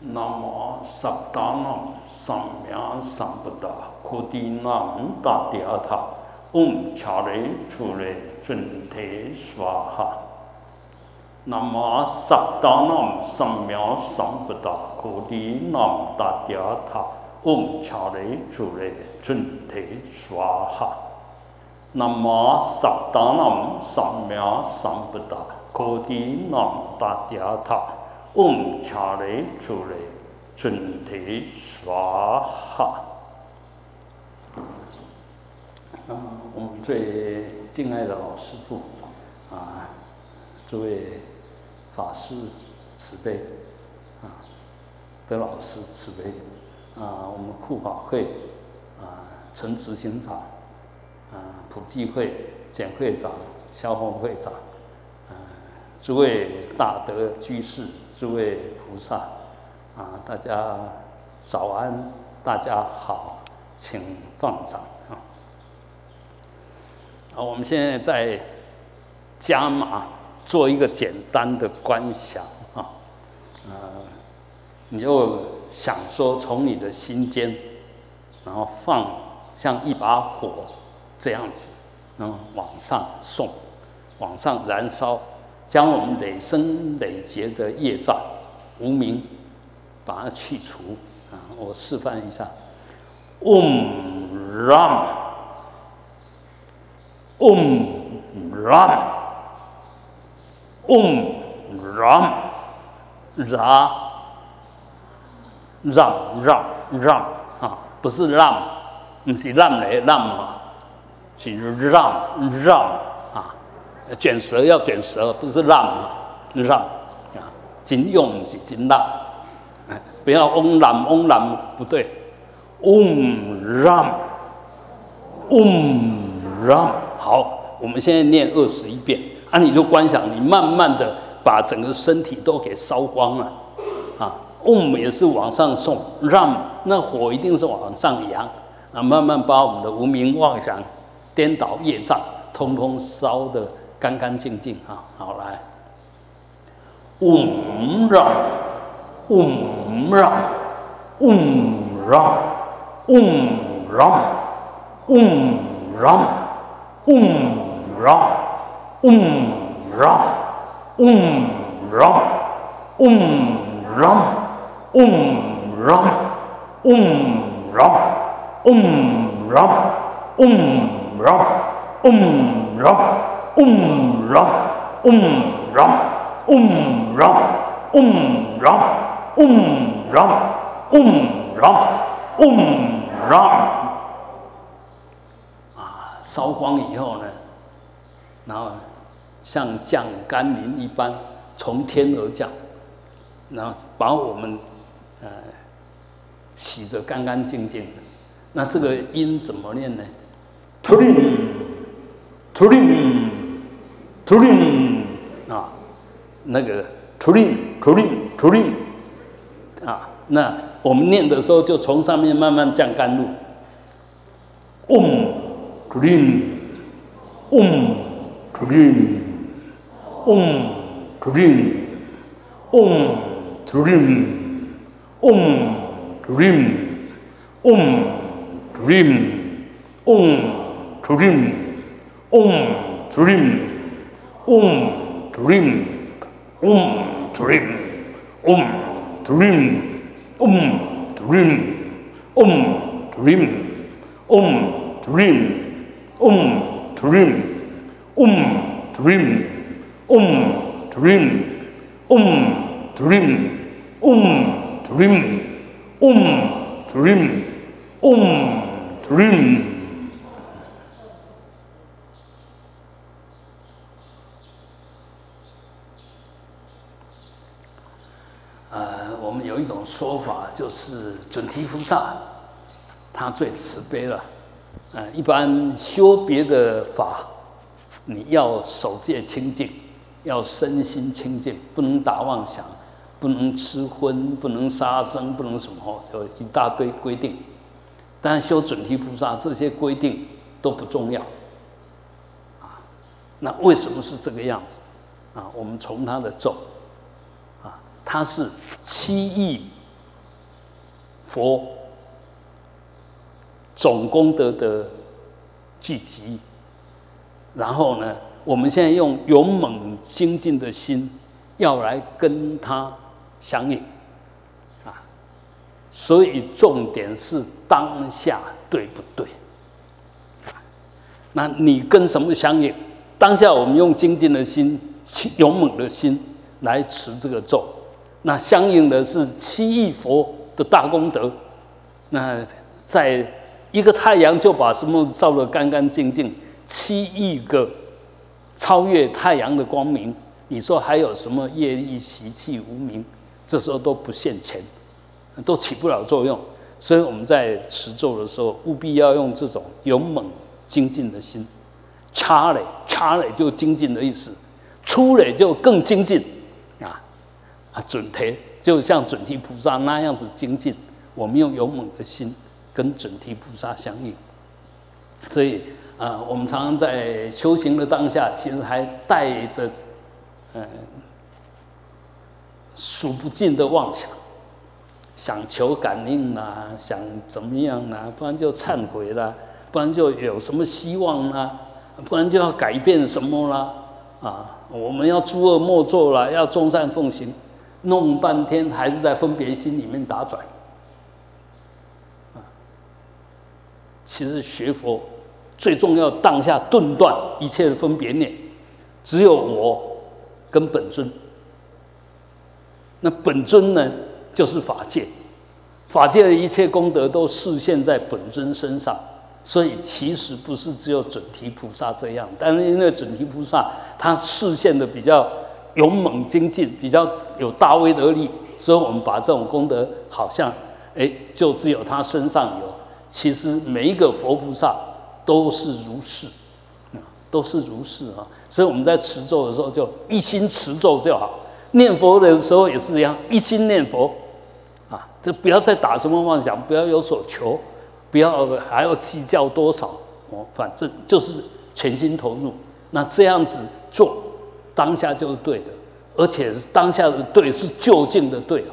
南无萨达那上藐上不达苦地达迭阿他伽雷出雷准提娑哈。南无萨达那上妙上不达苦地那姆达迭阿他伽雷出雷准提娑哈。南无萨达那上妙上不达苦地达迭阿他。嗡恰雷出雷准提娑哈。啊，我们最敬爱的老师傅啊，诸位法师慈悲啊，德老师慈悲啊，我们护法会啊，陈执行长啊，普济会简会长、萧峰会长啊，诸位大德居士。诸位菩萨，啊，大家早安，大家好，请放掌啊！啊，我们现在在加码做一个简单的观想啊，呃，你就想说从你的心间，然后放像一把火这样子，然后往上送，往上燃烧。将我们累生累劫的业障、无名，把它去除啊！我示范一下：Om Ram，Om Ram，Om Ram，Ram，Ram，Ram 啊，不是让，不是让来让啊，是让让。卷舌要卷舌，不是让啊，让啊，金用是金让，哎，不要嗡啷嗡啷，不对，嗡让，嗡让，好，我们现在念二十一遍，啊，你就观想，你慢慢的把整个身体都给烧光了，啊，嗡也是往上送，让那火一定是往上扬，啊，慢慢把我们的无名妄想、颠倒业障，通通烧的。干干净净啊，好来，嗡让，嗡让，嗡让，嗡让，嗡让，嗡让，嗡让，嗡让，嗡让，嗡让，嗡让，嗡让，嗡让，嗡让。嗡让，嗡让，嗡让，嗡让，嗡让，嗡让，嗡让。啊，烧光以后呢，然后像降甘霖一般从天而降，然后把我们呃洗得干干净净的。那这个音怎么念呢？突灵，突灵。突灵啊，那个突灵突灵突灵啊，那我们念的时候就从上面慢慢降甘露。嗡突灵，嗡突灵，嗡突灵，嗡突灵，嗡突灵，嗡突灵，嗡突灵，嗡突灵。Om Dream, Om Dream, Om Dream, Om Dream, Om Dream, Om Dream, Om Dream, Om Dream, Om Dream, Om Dream, Om Dream, Om Dream, Om Dream. 说法就是准提菩萨，他最慈悲了。呃，一般修别的法，你要守戒清净，要身心清净，不能打妄想，不能吃荤，不能杀生，不能什么，就一大堆规定。但修准提菩萨，这些规定都不重要。啊，那为什么是这个样子？啊，我们从他的咒，啊，他是七亿。佛总功德的聚集。然后呢，我们现在用勇猛精进的心，要来跟他相应，啊，所以重点是当下对不对？那你跟什么相应？当下我们用精进的心、勇猛的心来持这个咒，那相应的是七亿佛的大功德。那在一个太阳就把什么照得干干净净。七亿个超越太阳的光明，你说还有什么业力习气无名？这时候都不现前，都起不了作用。所以我们在持咒的时候，务必要用这种勇猛精进的心。插嘞，插嘞就精进的意思；出嘞就更精进准提就像准提菩萨那样子精进。我们用勇猛的心跟准提菩萨相应，所以。啊，我们常常在修行的当下，其实还带着嗯数不尽的妄想，想求感应啦，想怎么样啦，不然就忏悔啦，不然就有什么希望啦，不然就要改变什么啦，啊，我们要诸恶莫作啦，要众善奉行，弄半天还是在分别心里面打转。啊，其实学佛。最重要，当下顿断一切的分别念，只有我跟本尊。那本尊呢，就是法界，法界的一切功德都示现在本尊身上。所以其实不是只有准提菩萨这样，但是因为准提菩萨他示现的比较勇猛精进，比较有大威德力，所以我们把这种功德好像，哎，就只有他身上有。其实每一个佛菩萨。都是如是，啊，都是如是啊！所以我们在持咒的时候，就一心持咒就好；念佛的时候也是一样，一心念佛，啊，就不要再打什么妄想，不要有所求，不要还要计较多少，哦，反正就是全心投入。那这样子做，当下就是对的，而且当下的对是就近的对，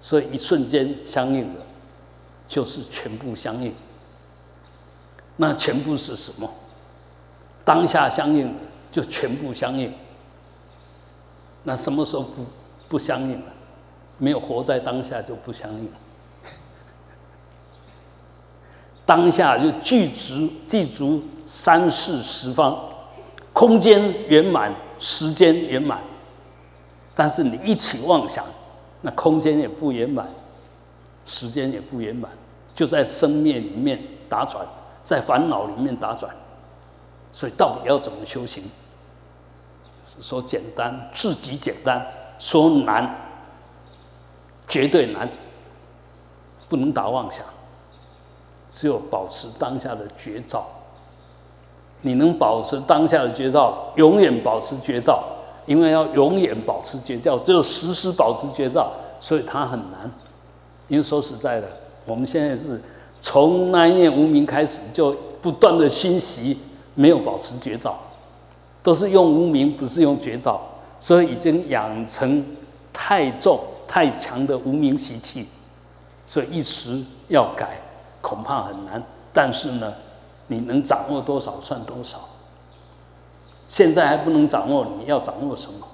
所以一瞬间相应的。就是全部相应，那全部是什么？当下相应就全部相应。那什么时候不不相应了？没有活在当下就不相应。当下就具足具足三世十方，空间圆满，时间圆满。但是你一起妄想，那空间也不圆满。时间也不圆满，就在生灭里面打转，在烦恼里面打转，所以到底要怎么修行？说简单，自己简单；说难，绝对难。不能打妄想，只有保持当下的绝招。你能保持当下的绝招，永远保持绝招，因为要永远保持绝招，只有时时保持绝招，所以它很难。因为说实在的，我们现在是从那一念无名开始，就不断的熏习，没有保持绝招，都是用无名，不是用绝招，所以已经养成太重太强的无名习气，所以一时要改恐怕很难。但是呢，你能掌握多少算多少。现在还不能掌握，你要掌握什么？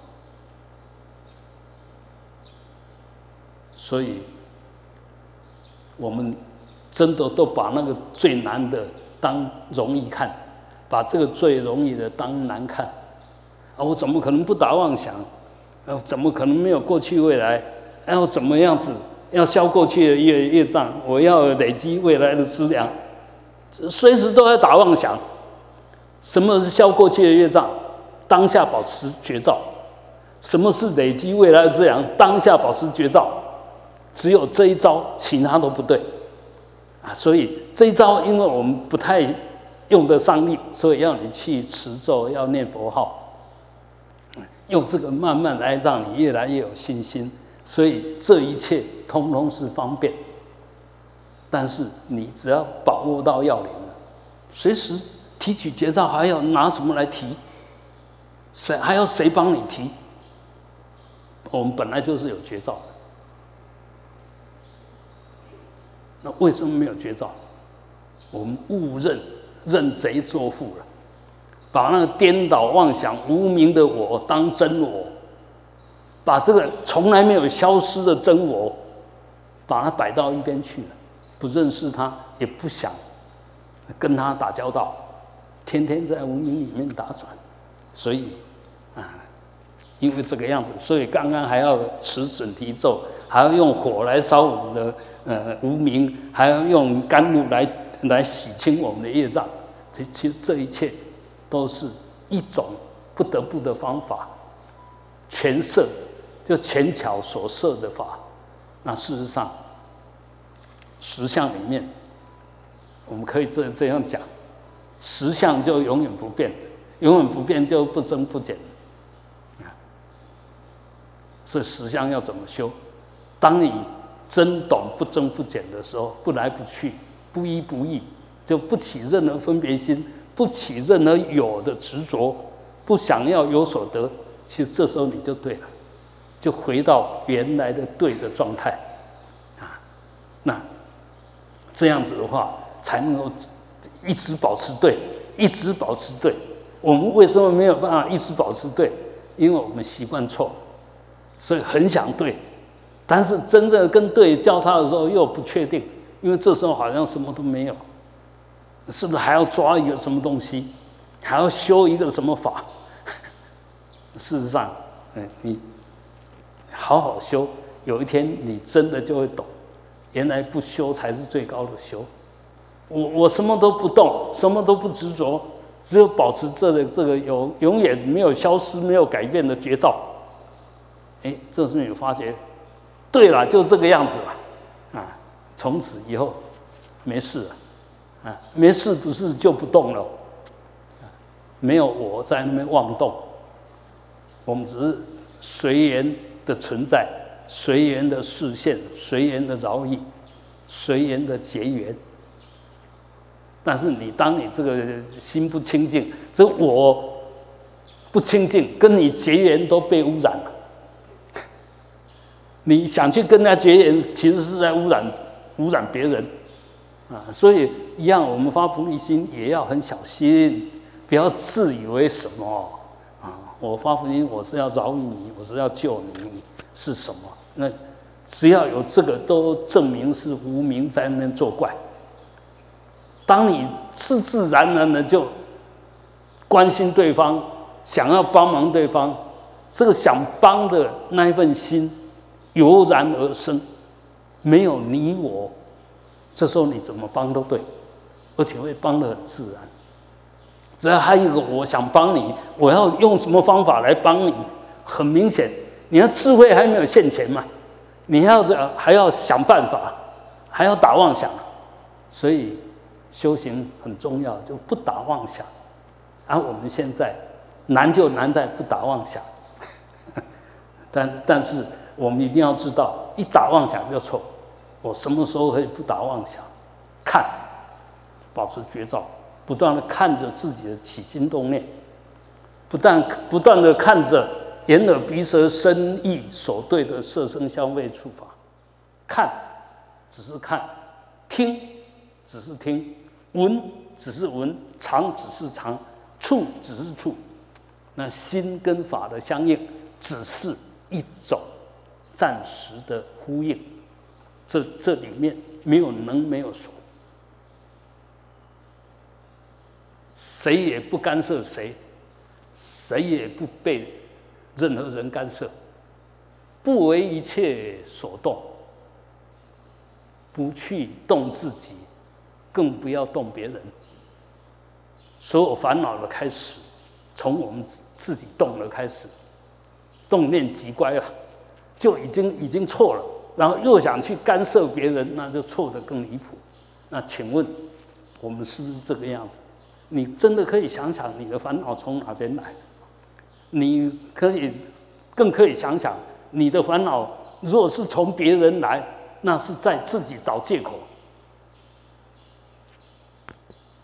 所以。我们真的都把那个最难的当容易看，把这个最容易的当难看。啊，我怎么可能不打妄想？呃，怎么可能没有过去未来？然后怎么样子要消过去的业业障？我要累积未来的资粮，随时都在打妄想。什么是消过去的业障？当下保持绝招。什么是累积未来的资粮？当下保持绝招。只有这一招，其他都不对啊！所以这一招，因为我们不太用得上力，所以要你去持咒，要念佛号，用这个慢慢来，让你越来越有信心。所以这一切通通是方便，但是你只要把握到要领了，随时提取绝招，还要拿什么来提？谁还要谁帮你提？我们本来就是有绝招。那为什么没有绝招？我们误认认贼作父了，把那个颠倒妄想、无名的我当真我，把这个从来没有消失的真我，把它摆到一边去了，不认识他，也不想跟他打交道，天天在无名里面打转，所以啊，因为这个样子，所以刚刚还要持准提咒，还要用火来烧我们的呃无名，还要用甘露来。来洗清我们的业障，这其实这一切都是一种不得不的方法，权设就权巧所设的法。那事实上，实相里面，我们可以这这样讲，实相就永远不变，永远不变就不增不减。啊所以实相要怎么修？当你真懂不增不减的时候，不来不去。不依不异，就不起任何分别心，不起任何有的执着，不想要有所得。其实这时候你就对了，就回到原来的对的状态。这样子的话，才能够一直保持对，一直保持对。我们为什么没有办法一直保持对？因为我们习惯错，所以很想对，但是真正跟对交叉的时候又不确定。因为这时候好像什么都没有，是不是还要抓一个什么东西，还要修一个什么法？事实上，嗯，你好好修，有一天你真的就会懂，原来不修才是最高的修。我我什么都不动，什么都不执着，只有保持这个这个有永远没有消失、没有改变的绝招。哎，这时候你发觉，对了，就这个样子了。从此以后，没事了，啊，没事不是就不动了，没有我在那边妄动，我们只是随缘的存在，随缘的视线，随缘的饶益，随缘的结缘。但是你当你这个心不清净，这我不清净，跟你结缘都被污染了。你想去跟他结缘，其实是在污染。污染别人，啊，所以一样，我们发菩提心也要很小心，不要自以为什么啊！我发菩提心，我是要饶你，我是要救你，是什么？那只要有这个，都证明是无名在那边作怪。当你自自然然的就关心对方，想要帮忙对方，这个想帮的那一份心油然而生。没有你我，这时候你怎么帮都对，而且会帮得很自然。只要还有一个我想帮你，我要用什么方法来帮你？很明显，你要智慧还没有现前嘛，你要的还要想办法，还要打妄想。所以修行很重要，就不打妄想。而我们现在难就难在不打妄想，但但是。我们一定要知道，一打妄想就错。我什么时候可以不打妄想？看，保持觉照，不断的看着自己的起心动念，不但不断的看着眼耳鼻舌身意所对的色声香味触法，看，只是看；听，只是听；闻，只是闻；尝，只是尝；触，只是触。那心跟法的相应，只是一种。暂时的呼应，这这里面没有能，没有所，谁也不干涉谁，谁也不被任何人干涉，不为一切所动，不去动自己，更不要动别人。所有烦恼的开始，从我们自自己动了开始，动念即乖了。就已经已经错了，然后又想去干涉别人，那就错得更离谱。那请问，我们是不是这个样子？你真的可以想想你的烦恼从哪边来？你可以更可以想想你的烦恼，若是从别人来，那是在自己找借口，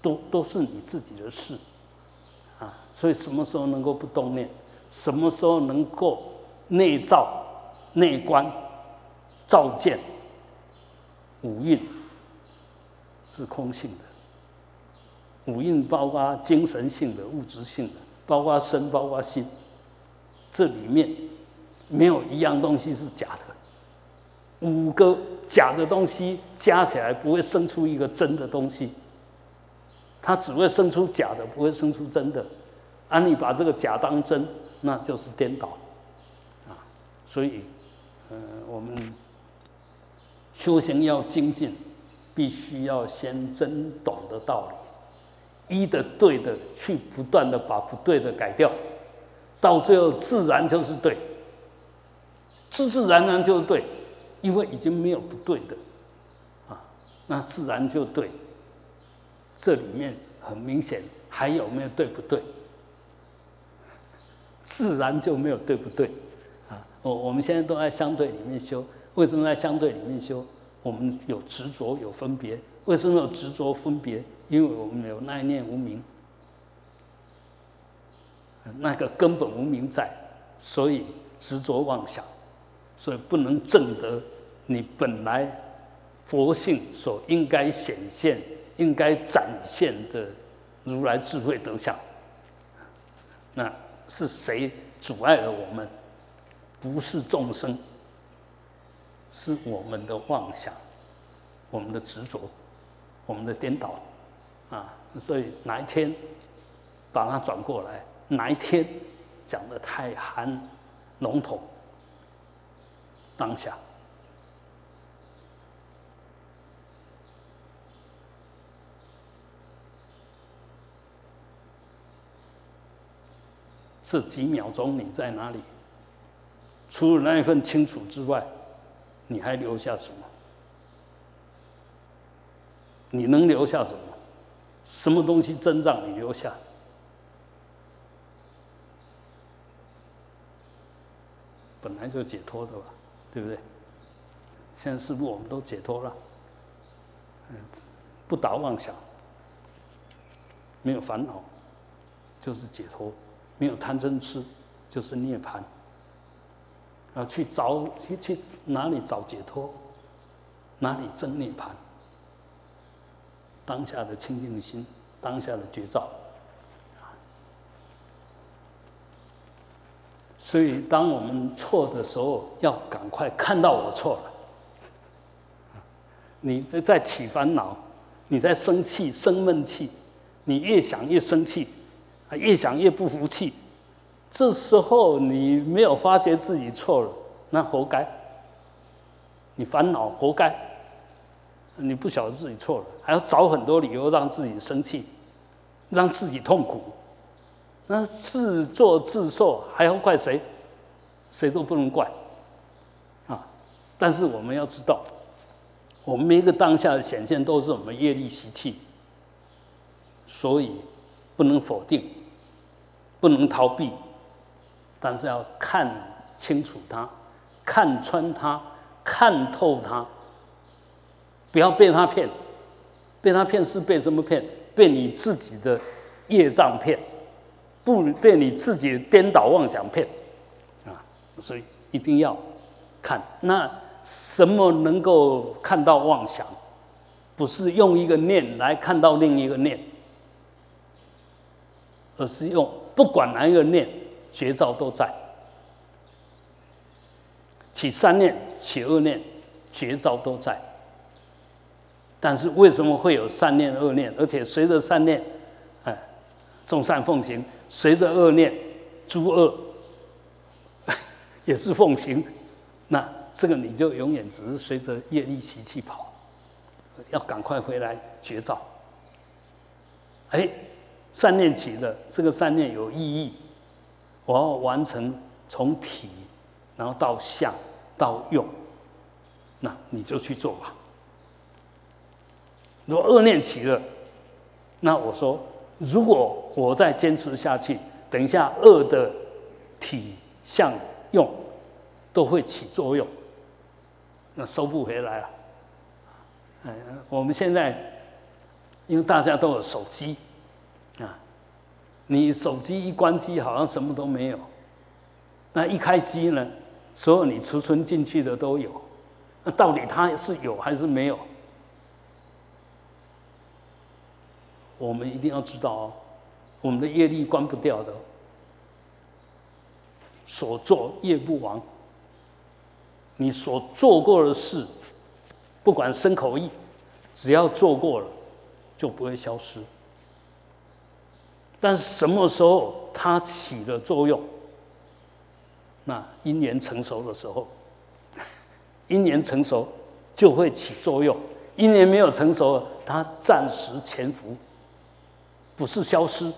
都都是你自己的事啊。所以什么时候能够不动念？什么时候能够内照？内观、照见、五蕴，是空性的。五蕴包括精神性的、物质性的，包括身，包括心，这里面没有一样东西是假的。五个假的东西加起来不会生出一个真的东西，它只会生出假的，不会生出真的。按你把这个假当真，那就是颠倒啊！所以，呃，我们修行要精进，必须要先真懂的道理，一的对的去不断的把不对的改掉，到最后自然就是对，自自然然就是对，因为已经没有不对的啊，那自然就对。这里面很明显还有没有对不对？自然就没有对不对，啊，我我们现在都在相对里面修，为什么在相对里面修？我们有执着有分别，为什么有执着分别？因为我们有那一念无明，那个根本无明在，所以执着妄想，所以不能证得你本来佛性所应该显现、应该展现的如来智慧德相，那。是谁阻碍了我们？不是众生，是我们的妄想，我们的执着，我们的颠倒啊！所以哪一天把它转过来？哪一天讲的太含笼统？当下。这几秒钟你在哪里？除了那一份清楚之外，你还留下什么？你能留下什么？什么东西真让你留下？本来就解脱的吧，对不对？现在是不是我们都解脱了？嗯，不打妄想，没有烦恼，就是解脱。没有贪嗔痴，就是涅槃。啊，去找去去哪里找解脱？哪里真涅槃？当下的清净心，当下的觉照。所以，当我们错的时候，要赶快看到我错了。你在起烦恼，你在生气、生闷气，你越想越生气。啊，越想越不服气，这时候你没有发觉自己错了，那活该。你烦恼活该，你不晓得自己错了，还要找很多理由让自己生气，让自己痛苦，那自作自受，还要怪谁？谁都不能怪，啊！但是我们要知道，我们每一个当下的显现都是我们业力习气，所以。不能否定，不能逃避，但是要看清楚它，看穿它，看透它，不要被他骗。被他骗是被什么骗？被你自己的业障骗，不被你自己的颠倒妄想骗啊！所以一定要看。那什么能够看到妄想？不是用一个念来看到另一个念。而是用不管哪一个念，绝招都在。起三念，起恶念，绝招都在。但是为什么会有善念、恶念？而且随着善念，哎，众善奉行；随着恶念，诸恶 也是奉行。那这个你就永远只是随着业力习气跑，要赶快回来绝招。哎。善念起了，这个善念有意义，我要完成从体，然后到相，到用，那你就去做吧。如果恶念起了，那我说，如果我再坚持下去，等一下恶的体、相、用都会起作用，那收不回来了。哎，我们现在因为大家都有手机啊。你手机一关机，好像什么都没有；那一开机呢，所有你储存进去的都有。那到底它是有还是没有？我们一定要知道哦，我们的业力关不掉的，所作业不亡。你所做过的事，不管身口意，只要做过了，就不会消失。但什么时候它起了作用？那因缘成熟的时候，因缘成熟就会起作用；因缘没有成熟，它暂时潜伏，不是消失。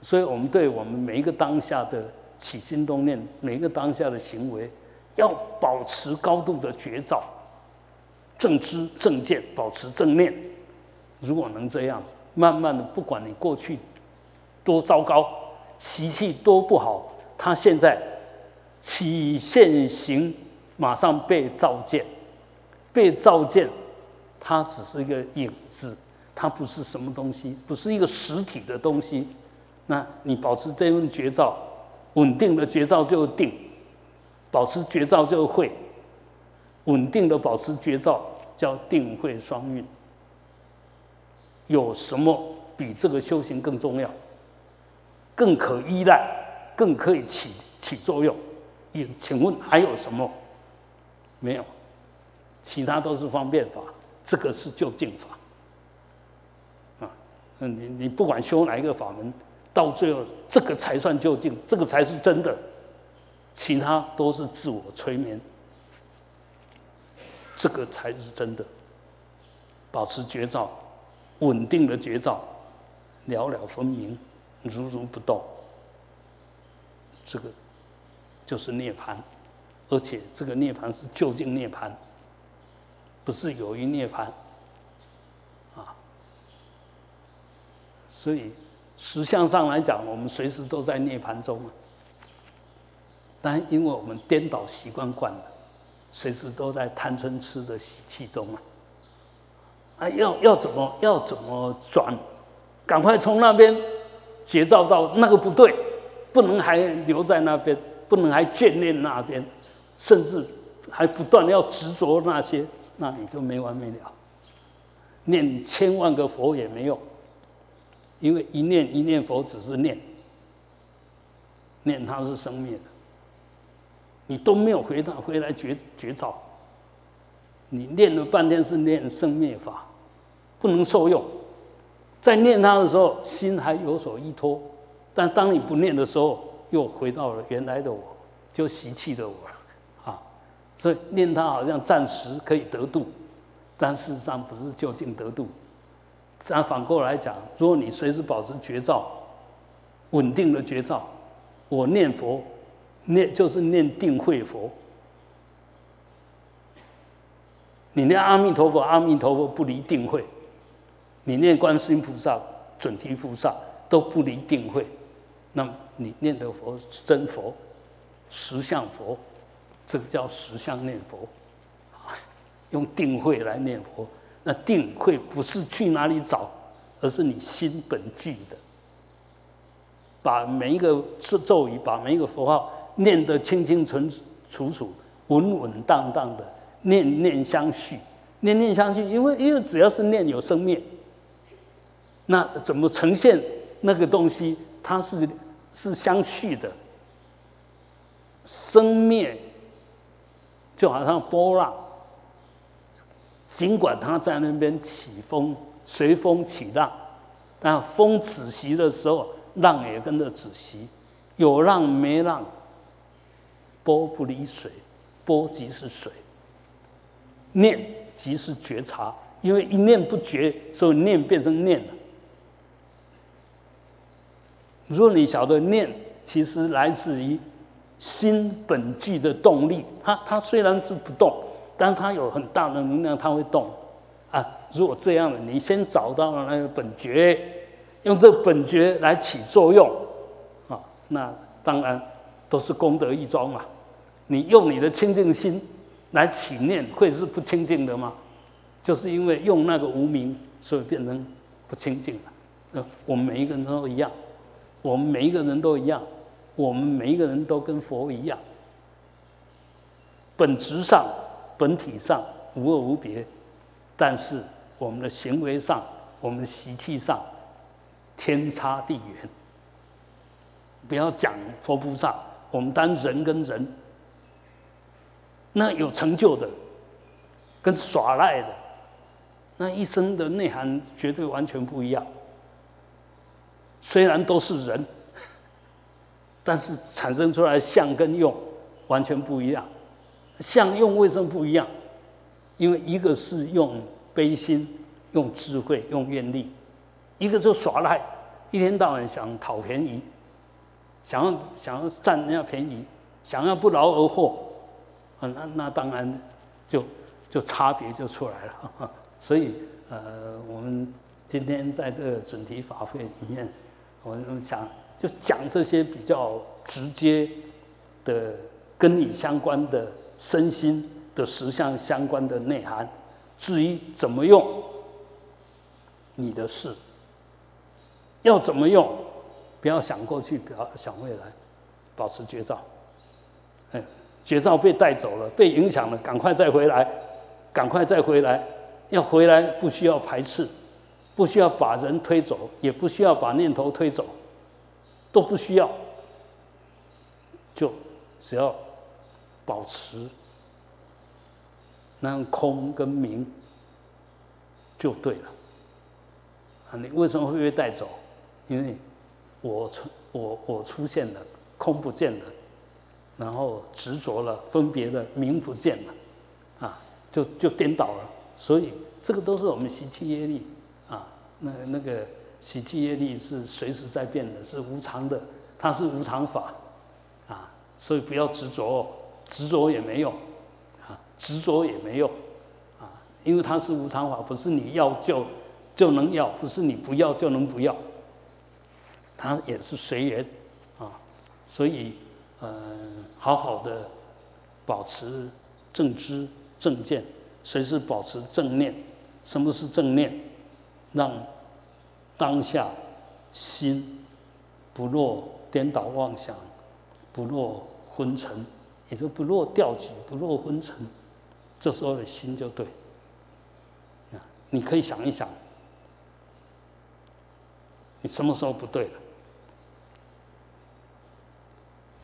所以我们对我们每一个当下的起心动念，每一个当下的行为。要保持高度的觉照，正知正见，保持正念。如果能这样子，慢慢的，不管你过去多糟糕，习气多不好，他现在起现行，马上被照见，被照见，它只是一个影子，它不是什么东西，不是一个实体的东西。那你保持这份觉照，稳定的觉照就定。保持绝照就会稳定的保持绝照，叫定慧双运。有什么比这个修行更重要？更可依赖，更可以起起作用？也请问还有什么？没有，其他都是方便法，这个是就近法。嗯，你你不管修哪一个法门，到最后这个才算究竟，这个才是真的。其他都是自我催眠，这个才是真的。保持觉照，稳定的觉照，了了分明，如如不动，这个就是涅槃。而且这个涅槃是究竟涅槃，不是有一涅槃所以实相上来讲，我们随时都在涅槃中啊。但因为我们颠倒习惯惯了，随时都在贪嗔痴的习气中啊！啊，要要怎么要怎么转？赶快从那边觉照到那个不对，不能还留在那边，不能还眷恋那边，甚至还不断要执着那些，那你就没完没了。念千万个佛也没用，因为一念一念佛只是念，念它是生灭的。你都没有回到回来觉觉照，你念了半天是念生灭法，不能受用。在念它的时候，心还有所依托；但当你不念的时候，又回到了原来的我，就习气的我啊。所以念它好像暂时可以得度，但事实上不是究竟得度。但反过来讲，如果你随时保持觉照，稳定的觉照，我念佛。念就是念定慧佛，你念阿弥陀佛，阿弥陀佛不离定慧；你念观世音菩萨、准提菩萨都不离定慧。那么你念的佛是真佛、实相佛，这个叫实相念佛，用定慧来念佛。那定慧不是去哪里找，而是你心本具的，把每一个咒语，把每一个佛号。念得清清楚楚楚，稳稳当当的，念念相续，念念相续。因为因为只要是念有生灭，那怎么呈现那个东西？它是是相续的，生灭就好像波浪，尽管他在那边起风，随风起浪，但风止息的时候，浪也跟着止息，有浪没浪。波不离水，波即是水。念即是觉察，因为一念不觉，所以念变成念了。如果你晓得念，其实来自于心本具的动力。它它虽然是不动，但它有很大的能量，它会动。啊，如果这样的，你先找到了那个本觉，用这本觉来起作用，啊，那当然都是功德一桩嘛。你用你的清净心来起念，会是不清净的吗？就是因为用那个无名，所以变成不清净了。呃，我们每一个人都一样，我们每一个人都一样，我们每一个人都跟佛一样，本质上、本体上无二无别，但是我们的行为上我们的习气上天差地远。不要讲佛菩萨，我们当人跟人，那有成就的，跟耍赖的，那一生的内涵绝对完全不一样。虽然都是人，但是产生出来相跟用完全不一样。像用为什么不一样？因为一个是用悲心、用智慧、用愿力，一个就耍赖，一天到晚想讨便宜，想要想要占人家便宜，想要不劳而获，啊，那那当然就就差别就出来了。所以呃，我们今天在这个准提法会里面，我们想就讲这些比较直接的跟你相关的身心。的实相相关的内涵，至于怎么用，你的事，要怎么用，不要想过去，不要想未来，保持绝照。哎，绝照被带走了，被影响了，赶快再回来，赶快再回来。要回来不需要排斥，不需要把人推走，也不需要把念头推走，都不需要，就只要保持。那样空跟明就对了啊！你为什么会被带走？因为我出我我出现了，空不见了，然后执着了，分别的明不见了，啊，就就颠倒了。所以这个都是我们习气业力啊。那那个习气业力是随时在变的，是无常的，它是无常法啊。所以不要执着，执着也没用。啊执着也没用，啊，因为它是无常法，不是你要就就能要，不是你不要就能不要，它也是随缘，啊，所以，嗯，好好的保持正知正见，随时保持正念。什么是正念？让当下心不落颠倒妄想，不落昏沉，也就不落掉举，不落昏沉。这时候的心就对，啊，你可以想一想，你什么时候不对了？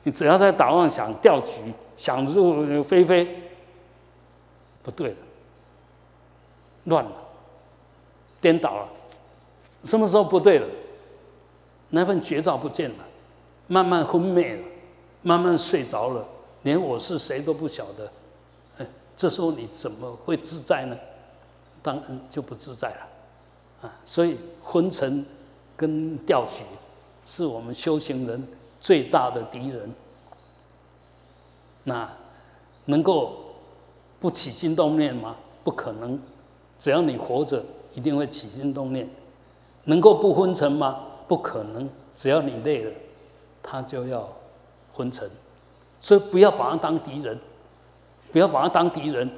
你只要在打妄想、钓局、想入非非，不对了，乱了，颠倒了，什么时候不对了？那份绝招不见了，慢慢昏昧了，慢慢睡着了，连我是谁都不晓得。哎这时候你怎么会自在呢？当然就不自在了，啊！所以昏沉跟掉举是我们修行人最大的敌人。那能够不起心动念吗？不可能，只要你活着，一定会起心动念。能够不昏沉吗？不可能，只要你累了，他就要昏沉。所以不要把他当敌人。不要把他当敌人，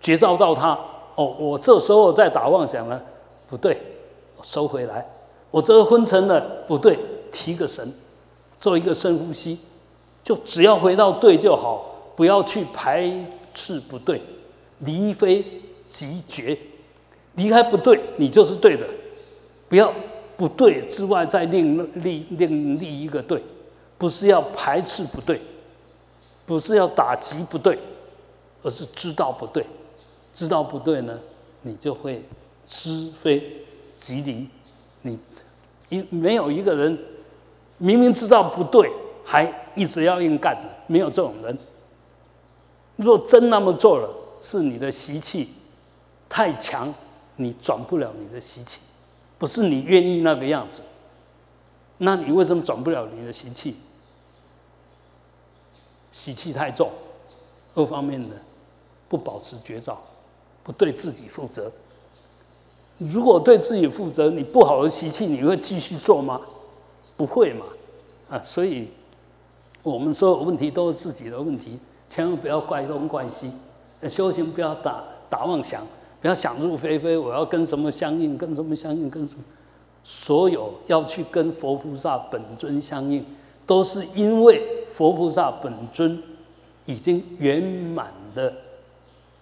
觉照到他哦，我这时候在打妄想了，不对，收回来。我这个昏沉了，不对，提个神，做一个深呼吸，就只要回到对就好，不要去排斥不对，离非即绝，离开不对，你就是对的，不要不对之外再另立另立一个对，不是要排斥不对。不是要打击不对，而是知道不对，知道不对呢，你就会知非即离。你一没有一个人明明知道不对，还一直要硬干，没有这种人。若真那么做了，是你的习气太强，你转不了你的习气，不是你愿意那个样子。那你为什么转不了你的习气？习气太重，二方面呢，不保持绝招，不对自己负责。如果对自己负责，你不好的习气你会继续做吗？不会嘛，啊，所以我们所有问题都是自己的问题，千万不要怪东怪西。修行不要打打妄想，不要想入非非。我要跟什么相应？跟什么相应？跟什么？所有要去跟佛菩萨本尊相应，都是因为。佛菩萨本尊已经圆满的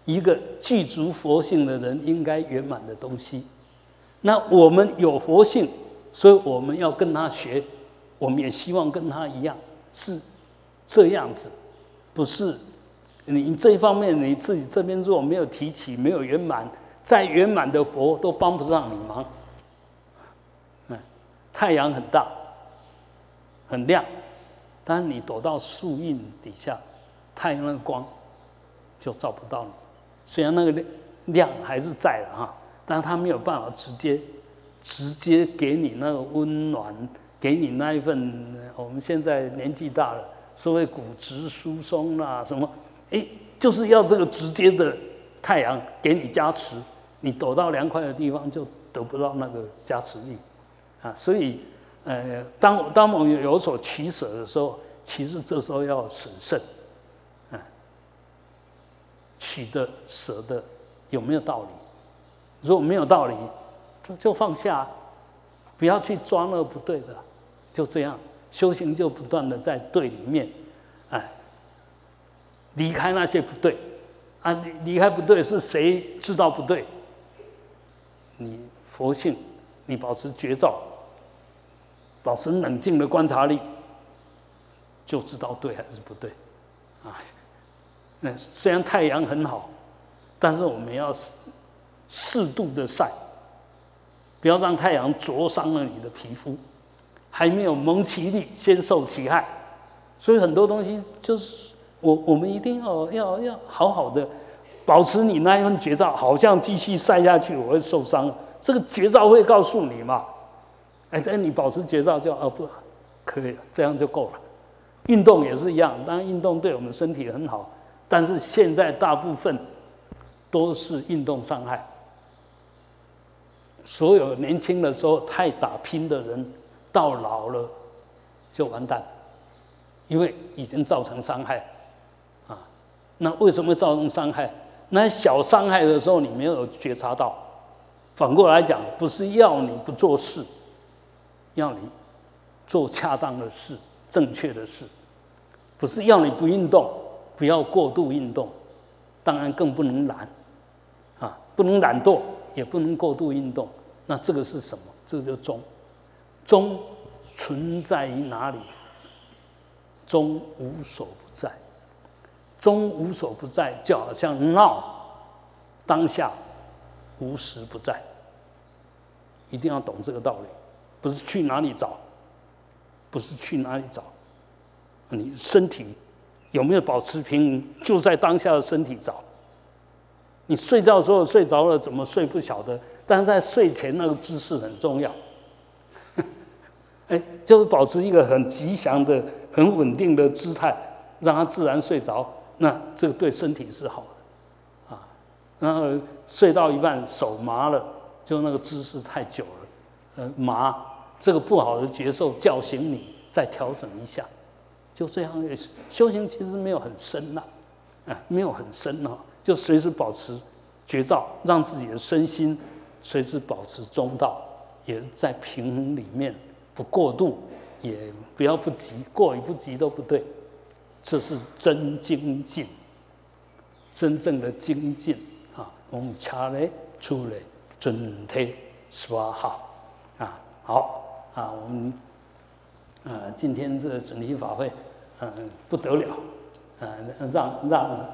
一个具足佛性的人应该圆满的东西。那我们有佛性，所以我们要跟他学，我们也希望跟他一样是这样子，不是你这一方面你自己这边如果没有提起，没有圆满，再圆满的佛都帮不上你忙。嗯，太阳很大，很亮，但是你躲到树荫底下，太阳的光就照不到你。虽然那个亮亮还是在的哈。但他没有办法直接直接给你那个温暖，给你那一份。我们现在年纪大了，所谓骨质疏松啦，什么，哎，就是要这个直接的太阳给你加持。你躲到凉快的地方就得不到那个加持力啊。所以，呃，当当我们有所取舍的时候，其实这时候要审慎，取的舍的有没有道理？如果没有道理，就就放下，不要去抓那个不对的，就这样修行就不断的在对里面，哎，离开那些不对，啊，离离开不对是谁知道不对？你佛性，你保持觉照，保持冷静的观察力，就知道对还是不对，啊，那虽然太阳很好，但是我们要。适度的晒，不要让太阳灼伤了你的皮肤，还没有蒙其利，先受其害。所以很多东西就是我我们一定要要要好好的保持你那一份绝招，好像继续晒下去我会受伤，这个绝招会告诉你嘛？哎，这你保持绝招就哦不可以，这样就够了。运动也是一样，当然运动对我们身体很好，但是现在大部分都是运动伤害。所有年轻的时候太打拼的人，到老了就完蛋，因为已经造成伤害，啊，那为什么造成伤害？那小伤害的时候你没有觉察到，反过来讲，不是要你不做事，要你做恰当的事、正确的事，不是要你不运动，不要过度运动，当然更不能懒，啊，不能懒惰，也不能过度运动。那这个是什么？这个叫中，中存在于哪里？中无所不在，中无所不在，就好像闹当下无时不在，一定要懂这个道理。不是去哪里找，不是去哪里找，你身体有没有保持平衡，就在当下的身体找。你睡觉的时候睡着了，怎么睡不晓得？但是在睡前那个姿势很重要，哎，就是保持一个很吉祥的、很稳定的姿态，让他自然睡着。那这个对身体是好的，啊，然后睡到一半手麻了，就那个姿势太久了，呃，麻，这个不好的觉受叫醒你，再调整一下，就这样。修行其实没有很深呐，啊，没有很深哦，就随时保持觉照，让自己的身心。随时保持中道，也在平衡里面，不过度，也不要不急，过与不及都不对。这是真精进，真正的精进啊！我们查来出来准推说好啊，好啊，我们呃，今天这准提法会，嗯，不得了，呃，让让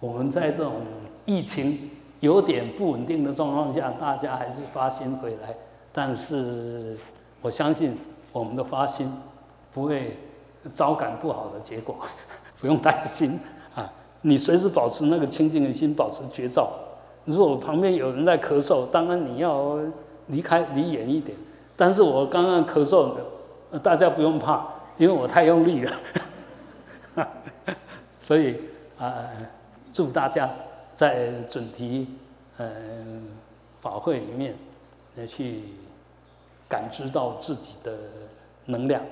我们在这种疫情。有点不稳定的状况下，大家还是发心回来。但是我相信我们的发心不会招感不好的结果，不用担心啊！你随时保持那个清净的心，保持觉照。如果旁边有人在咳嗽，当然你要离开离远一点。但是我刚刚咳嗽，大家不用怕，因为我太用力了。所以啊，祝大家。在准提，嗯，法会里面来去感知到自己的能量，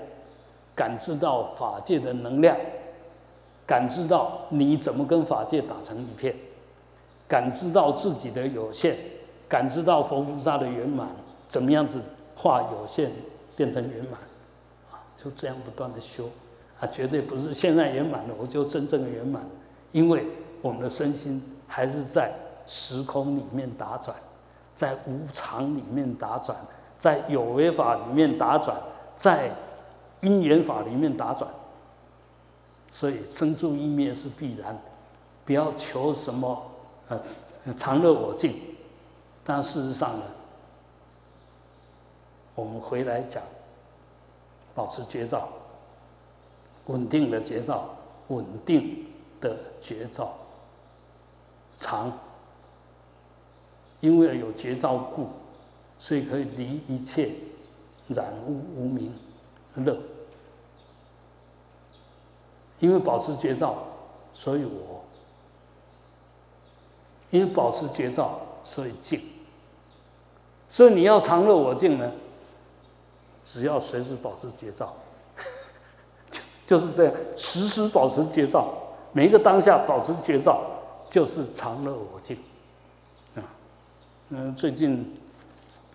感知到法界的能量，感知到你怎么跟法界打成一片，感知到自己的有限，感知到佛菩萨的圆满，怎么样子化有限变成圆满，啊，就这样不断的修，啊，绝对不是现在圆满了我就真正的圆满，因为。我们的身心还是在时空里面打转，在无常里面打转，在有为法里面打转，在因缘法里面打转。所以生住意灭是必然，不要求什么呃常乐我净。但事实上呢，我们回来讲，保持觉照，稳定的觉照，稳定的觉照。常，因为有觉照故，所以可以离一切染污无明乐。因为保持觉照，所以我；因为保持觉照，所以静。所以你要常乐我净呢，只要随时保持觉照，就 就是这样，时时保持觉照，每一个当下保持觉照。就是常乐我净，啊，嗯，最近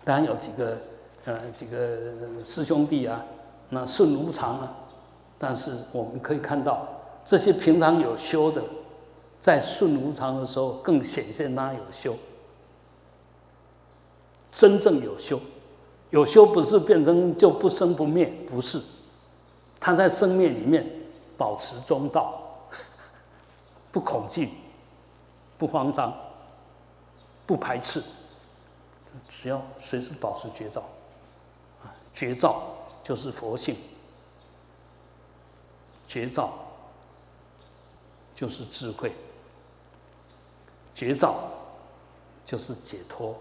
当然有几个呃几个师兄弟啊，那顺无常啊，但是我们可以看到这些平常有修的，在顺无常的时候更显现他有修，真正有修，有修不是变成就不生不灭，不是，他在生灭里面保持中道，不恐惧。不慌张，不排斥，只要随时保持绝照，啊，绝照就是佛性，绝照就是智慧，绝照就是解脱，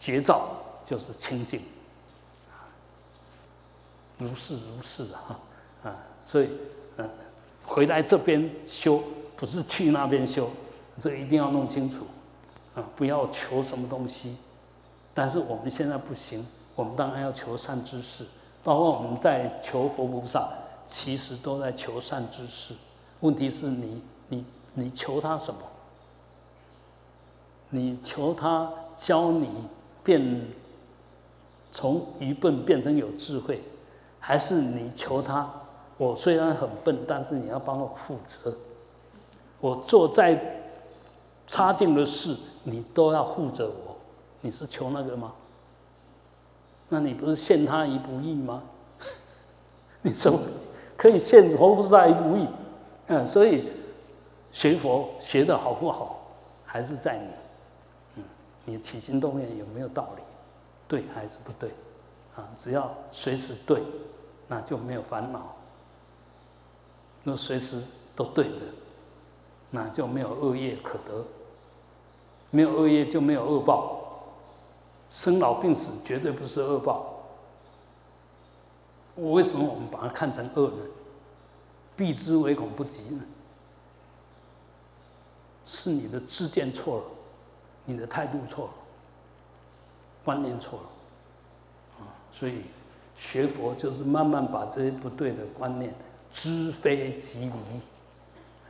绝照就是清净，如是如是啊，啊，所以，呃，回来这边修，不是去那边修。这一定要弄清楚，啊，不要求什么东西。但是我们现在不行，我们当然要求善知识，包括我们在求佛菩萨，其实都在求善知识。问题是你，你，你求他什么？你求他教你变从愚笨变成有智慧，还是你求他？我虽然很笨，但是你要帮我负责。我做再。差劲的事，你都要护着我，你是求那个吗？那你不是陷他于不义吗？你说可以陷佛菩萨于不义，嗯，所以学佛学的好不好，还是在你，嗯，你起心动念有没有道理，对还是不对？啊，只要随时对，那就没有烦恼。那随时都对的，那就没有恶业可得。没有恶业就没有恶报，生老病死绝对不是恶报。我为什么我们把它看成恶呢？避之唯恐不及呢？是你的自见错了，你的态度错了，观念错了，啊！所以学佛就是慢慢把这些不对的观念知非即离，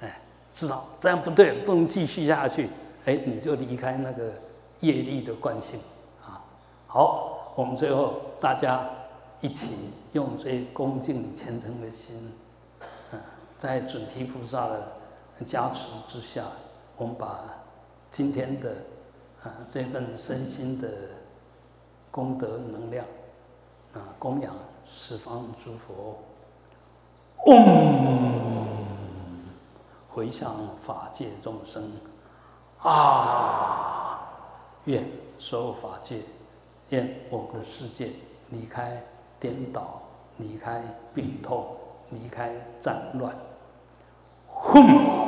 哎，知道这样不对，不能继续下去。哎，你就离开那个业力的惯性啊！好，我们最后大家一起用最恭敬虔诚的心，嗯，在准提菩萨的加持之下，我们把今天的啊这份身心的功德能量啊供养十方诸佛，嗡，回向法界众生。啊！愿所有法界，愿我们的世界离开颠倒，离开病痛，离开战乱。轰！